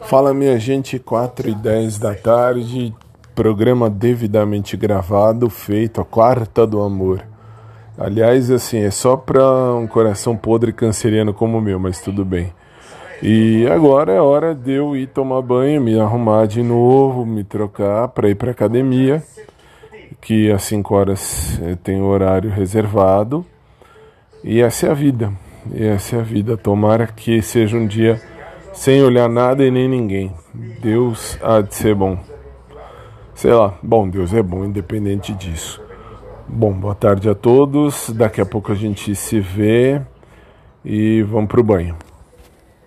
Fala minha gente, 4 e 10 da tarde, programa devidamente gravado, feito a quarta do amor. Aliás, assim, é só para um coração podre canceriano como o meu, mas tudo bem. E agora é hora de eu ir tomar banho, me arrumar de novo, me trocar para ir para academia, que às 5 horas eu tenho horário reservado. E essa é a vida. E essa é a vida. Tomara que seja um dia sem olhar nada e nem ninguém. Deus há de ser bom. Sei lá, bom, Deus é bom, independente disso. Bom, boa tarde a todos. Daqui a pouco a gente se vê e vamos pro banho.